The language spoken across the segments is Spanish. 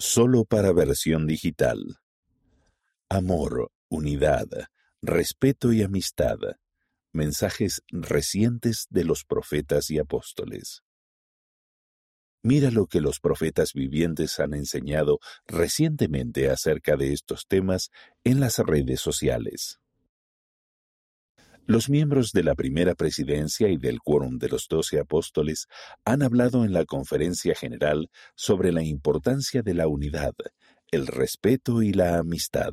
Solo para versión digital. Amor, unidad, respeto y amistad. Mensajes recientes de los profetas y apóstoles. Mira lo que los profetas vivientes han enseñado recientemente acerca de estos temas en las redes sociales. Los miembros de la primera presidencia y del quórum de los doce apóstoles han hablado en la conferencia general sobre la importancia de la unidad, el respeto y la amistad.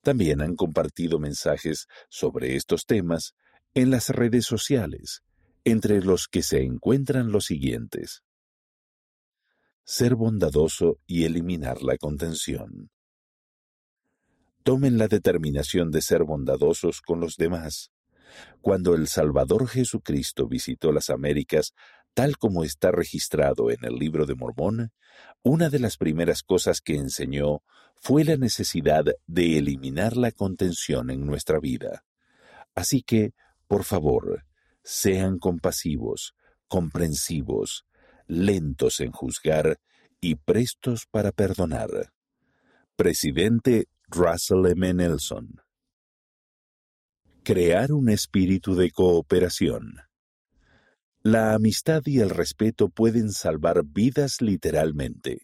También han compartido mensajes sobre estos temas en las redes sociales, entre los que se encuentran los siguientes. Ser bondadoso y eliminar la contención tomen la determinación de ser bondadosos con los demás. Cuando el Salvador Jesucristo visitó las Américas, tal como está registrado en el libro de Mormón, una de las primeras cosas que enseñó fue la necesidad de eliminar la contención en nuestra vida. Así que, por favor, sean compasivos, comprensivos, lentos en juzgar y prestos para perdonar. Presidente Russell M. Nelson. Crear un espíritu de cooperación. La amistad y el respeto pueden salvar vidas literalmente.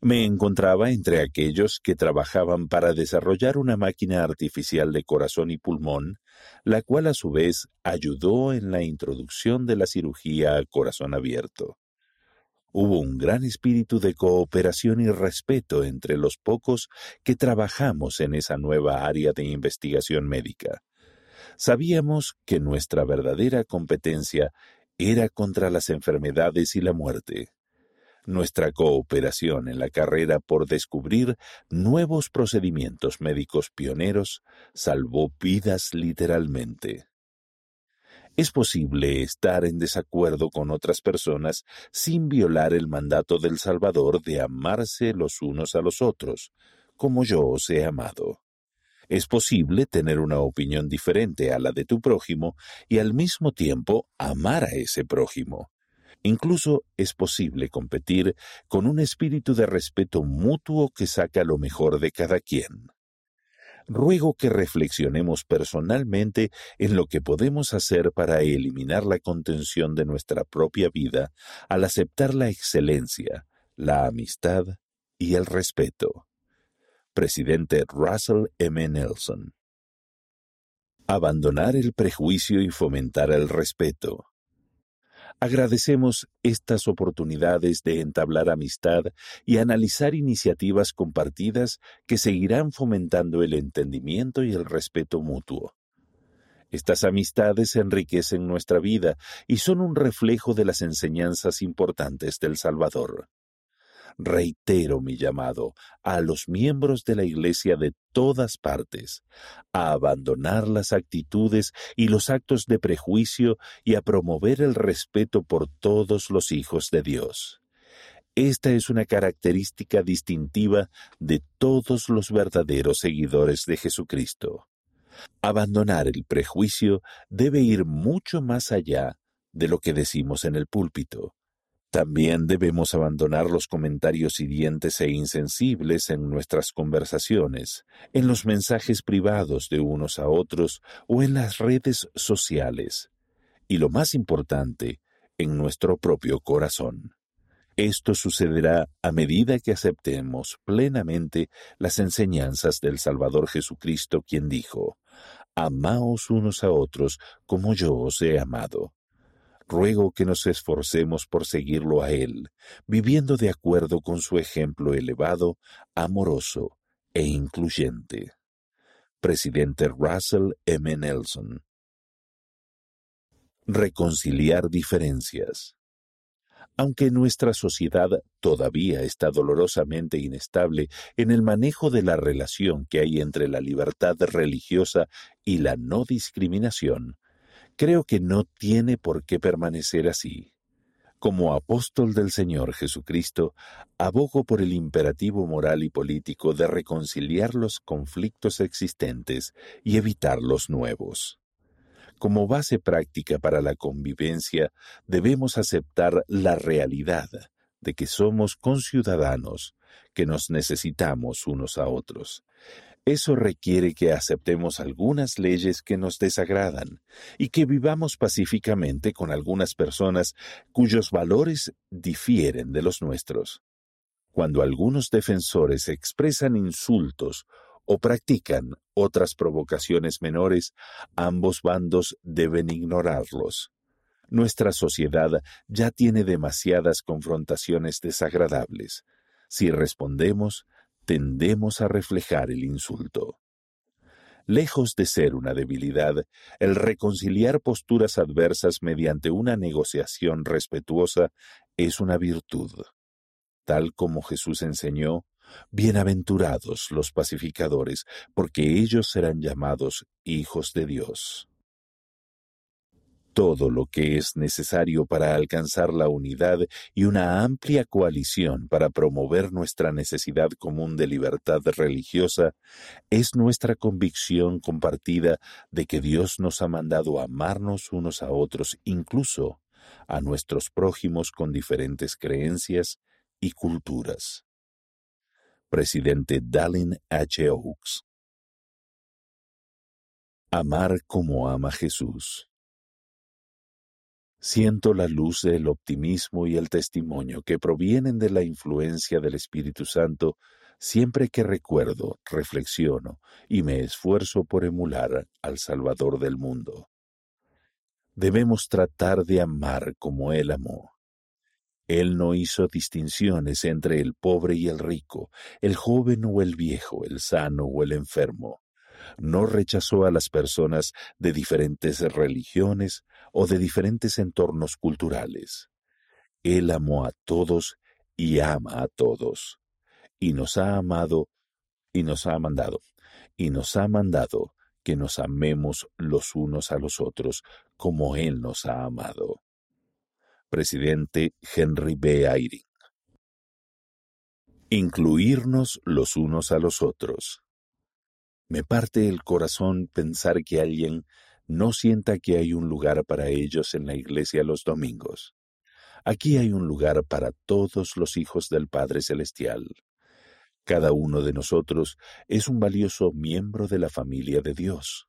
Me encontraba entre aquellos que trabajaban para desarrollar una máquina artificial de corazón y pulmón, la cual a su vez ayudó en la introducción de la cirugía a corazón abierto. Hubo un gran espíritu de cooperación y respeto entre los pocos que trabajamos en esa nueva área de investigación médica. Sabíamos que nuestra verdadera competencia era contra las enfermedades y la muerte. Nuestra cooperación en la carrera por descubrir nuevos procedimientos médicos pioneros salvó vidas literalmente. Es posible estar en desacuerdo con otras personas sin violar el mandato del Salvador de amarse los unos a los otros, como yo os he amado. Es posible tener una opinión diferente a la de tu prójimo y al mismo tiempo amar a ese prójimo. Incluso es posible competir con un espíritu de respeto mutuo que saca lo mejor de cada quien ruego que reflexionemos personalmente en lo que podemos hacer para eliminar la contención de nuestra propia vida al aceptar la excelencia, la amistad y el respeto. Presidente Russell M. Nelson. Abandonar el prejuicio y fomentar el respeto. Agradecemos estas oportunidades de entablar amistad y analizar iniciativas compartidas que seguirán fomentando el entendimiento y el respeto mutuo. Estas amistades enriquecen nuestra vida y son un reflejo de las enseñanzas importantes del Salvador reitero mi llamado a los miembros de la Iglesia de todas partes a abandonar las actitudes y los actos de prejuicio y a promover el respeto por todos los hijos de Dios. Esta es una característica distintiva de todos los verdaderos seguidores de Jesucristo. Abandonar el prejuicio debe ir mucho más allá de lo que decimos en el púlpito. También debemos abandonar los comentarios hirientes e insensibles en nuestras conversaciones, en los mensajes privados de unos a otros o en las redes sociales. Y lo más importante, en nuestro propio corazón. Esto sucederá a medida que aceptemos plenamente las enseñanzas del Salvador Jesucristo, quien dijo, Amaos unos a otros como yo os he amado ruego que nos esforcemos por seguirlo a Él, viviendo de acuerdo con su ejemplo elevado, amoroso e incluyente. Presidente Russell M. Nelson. Reconciliar diferencias. Aunque nuestra sociedad todavía está dolorosamente inestable en el manejo de la relación que hay entre la libertad religiosa y la no discriminación, Creo que no tiene por qué permanecer así. Como apóstol del Señor Jesucristo, abogo por el imperativo moral y político de reconciliar los conflictos existentes y evitar los nuevos. Como base práctica para la convivencia, debemos aceptar la realidad de que somos conciudadanos, que nos necesitamos unos a otros. Eso requiere que aceptemos algunas leyes que nos desagradan y que vivamos pacíficamente con algunas personas cuyos valores difieren de los nuestros. Cuando algunos defensores expresan insultos o practican otras provocaciones menores, ambos bandos deben ignorarlos. Nuestra sociedad ya tiene demasiadas confrontaciones desagradables. Si respondemos, tendemos a reflejar el insulto. Lejos de ser una debilidad, el reconciliar posturas adversas mediante una negociación respetuosa es una virtud. Tal como Jesús enseñó, Bienaventurados los pacificadores, porque ellos serán llamados hijos de Dios todo lo que es necesario para alcanzar la unidad y una amplia coalición para promover nuestra necesidad común de libertad religiosa es nuestra convicción compartida de que Dios nos ha mandado amarnos unos a otros, incluso a nuestros prójimos con diferentes creencias y culturas. Presidente Dallin H. Oaks Amar como ama Jesús. Siento la luz del optimismo y el testimonio que provienen de la influencia del Espíritu Santo siempre que recuerdo, reflexiono y me esfuerzo por emular al Salvador del mundo. Debemos tratar de amar como Él amó. Él no hizo distinciones entre el pobre y el rico, el joven o el viejo, el sano o el enfermo no rechazó a las personas de diferentes religiones o de diferentes entornos culturales. Él amó a todos y ama a todos, y nos ha amado y nos ha mandado, y nos ha mandado que nos amemos los unos a los otros como Él nos ha amado. Presidente Henry B. Eyring. Incluirnos los unos a los otros. Me parte el corazón pensar que alguien no sienta que hay un lugar para ellos en la iglesia los domingos. Aquí hay un lugar para todos los hijos del Padre Celestial. Cada uno de nosotros es un valioso miembro de la familia de Dios.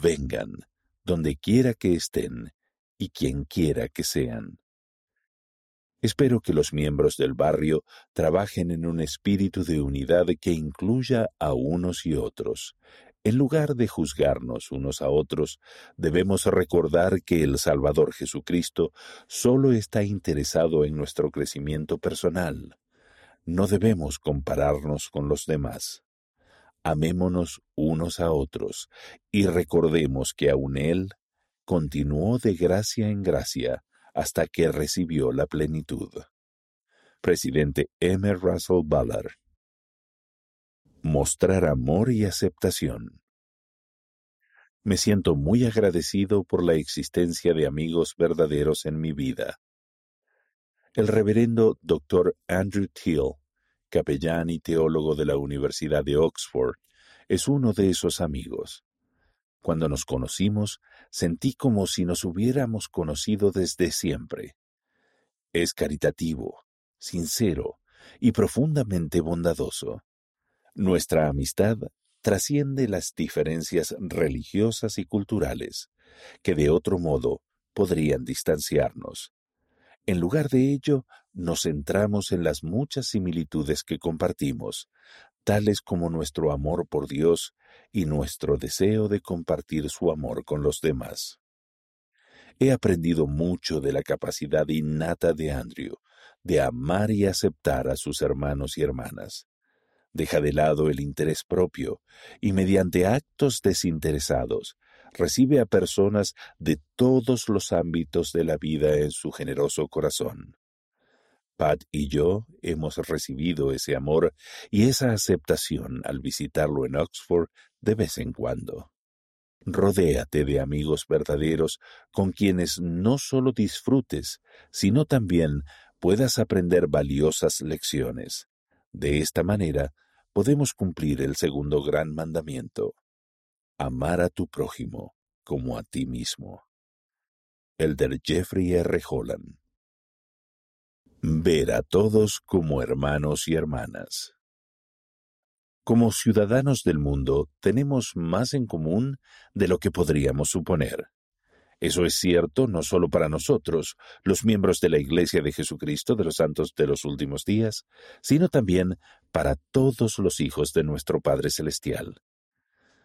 Vengan, donde quiera que estén y quien quiera que sean. Espero que los miembros del barrio trabajen en un espíritu de unidad que incluya a unos y otros. En lugar de juzgarnos unos a otros, debemos recordar que el Salvador Jesucristo solo está interesado en nuestro crecimiento personal. No debemos compararnos con los demás. Amémonos unos a otros y recordemos que aun Él continuó de gracia en gracia hasta que recibió la plenitud. Presidente M. Russell Ballard. Mostrar amor y aceptación. Me siento muy agradecido por la existencia de amigos verdaderos en mi vida. El reverendo Dr. Andrew Thiel, capellán y teólogo de la Universidad de Oxford, es uno de esos amigos. Cuando nos conocimos, sentí como si nos hubiéramos conocido desde siempre. Es caritativo, sincero y profundamente bondadoso. Nuestra amistad trasciende las diferencias religiosas y culturales, que de otro modo podrían distanciarnos. En lugar de ello, nos centramos en las muchas similitudes que compartimos, tales como nuestro amor por Dios y nuestro deseo de compartir su amor con los demás. He aprendido mucho de la capacidad innata de Andrew de amar y aceptar a sus hermanos y hermanas. Deja de lado el interés propio y mediante actos desinteresados recibe a personas de todos los ámbitos de la vida en su generoso corazón. Pat y yo hemos recibido ese amor y esa aceptación al visitarlo en Oxford de vez en cuando. Rodéate de amigos verdaderos con quienes no solo disfrutes, sino también puedas aprender valiosas lecciones. De esta manera podemos cumplir el segundo gran mandamiento, amar a tu prójimo como a ti mismo. Elder Jeffrey R. Holland Ver a todos como hermanos y hermanas. Como ciudadanos del mundo tenemos más en común de lo que podríamos suponer. Eso es cierto no solo para nosotros, los miembros de la Iglesia de Jesucristo de los Santos de los Últimos Días, sino también para todos los hijos de nuestro Padre Celestial.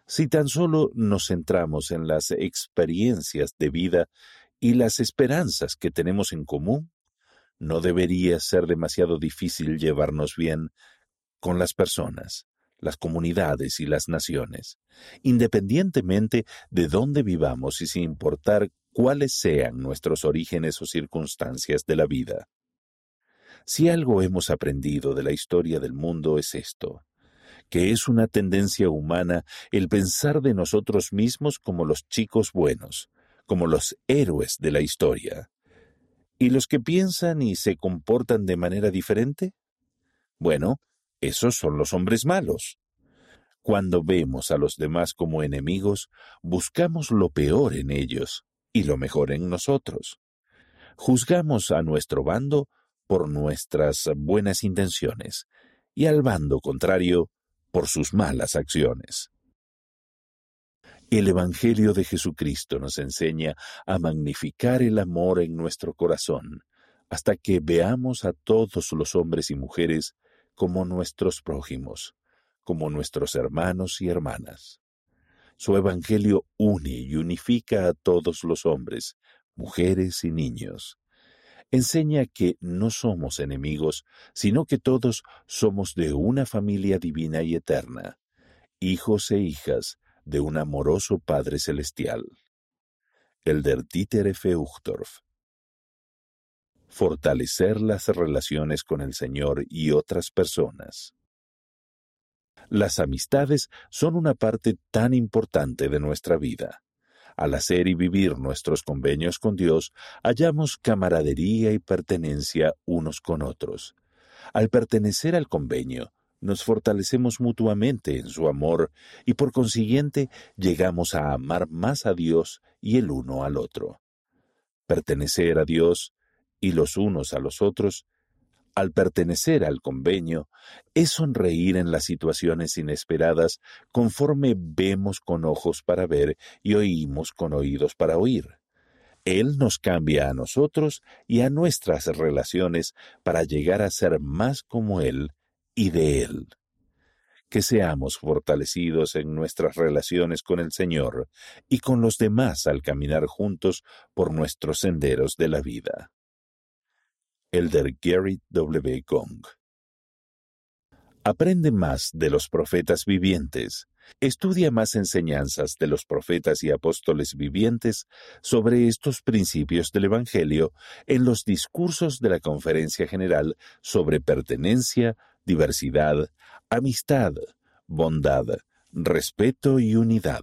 Si tan solo nos centramos en las experiencias de vida y las esperanzas que tenemos en común, no debería ser demasiado difícil llevarnos bien con las personas, las comunidades y las naciones, independientemente de dónde vivamos y sin importar cuáles sean nuestros orígenes o circunstancias de la vida. Si algo hemos aprendido de la historia del mundo es esto, que es una tendencia humana el pensar de nosotros mismos como los chicos buenos, como los héroes de la historia, ¿Y los que piensan y se comportan de manera diferente? Bueno, esos son los hombres malos. Cuando vemos a los demás como enemigos, buscamos lo peor en ellos y lo mejor en nosotros. Juzgamos a nuestro bando por nuestras buenas intenciones y al bando contrario por sus malas acciones. El Evangelio de Jesucristo nos enseña a magnificar el amor en nuestro corazón, hasta que veamos a todos los hombres y mujeres como nuestros prójimos, como nuestros hermanos y hermanas. Su Evangelio une y unifica a todos los hombres, mujeres y niños. Enseña que no somos enemigos, sino que todos somos de una familia divina y eterna, hijos e hijas de un amoroso Padre Celestial. El der Dieter F. Uchtdorf. Fortalecer las relaciones con el Señor y otras personas. Las amistades son una parte tan importante de nuestra vida. Al hacer y vivir nuestros convenios con Dios, hallamos camaradería y pertenencia unos con otros. Al pertenecer al convenio, nos fortalecemos mutuamente en su amor y por consiguiente llegamos a amar más a Dios y el uno al otro. Pertenecer a Dios y los unos a los otros, al pertenecer al convenio, es sonreír en las situaciones inesperadas conforme vemos con ojos para ver y oímos con oídos para oír. Él nos cambia a nosotros y a nuestras relaciones para llegar a ser más como Él y de Él. Que seamos fortalecidos en nuestras relaciones con el Señor y con los demás al caminar juntos por nuestros senderos de la vida. Elder Gary W. Gong Aprende más de los profetas vivientes. Estudia más enseñanzas de los profetas y apóstoles vivientes sobre estos principios del Evangelio en los discursos de la Conferencia General sobre Pertenencia, diversidad, amistad, bondad, respeto y unidad.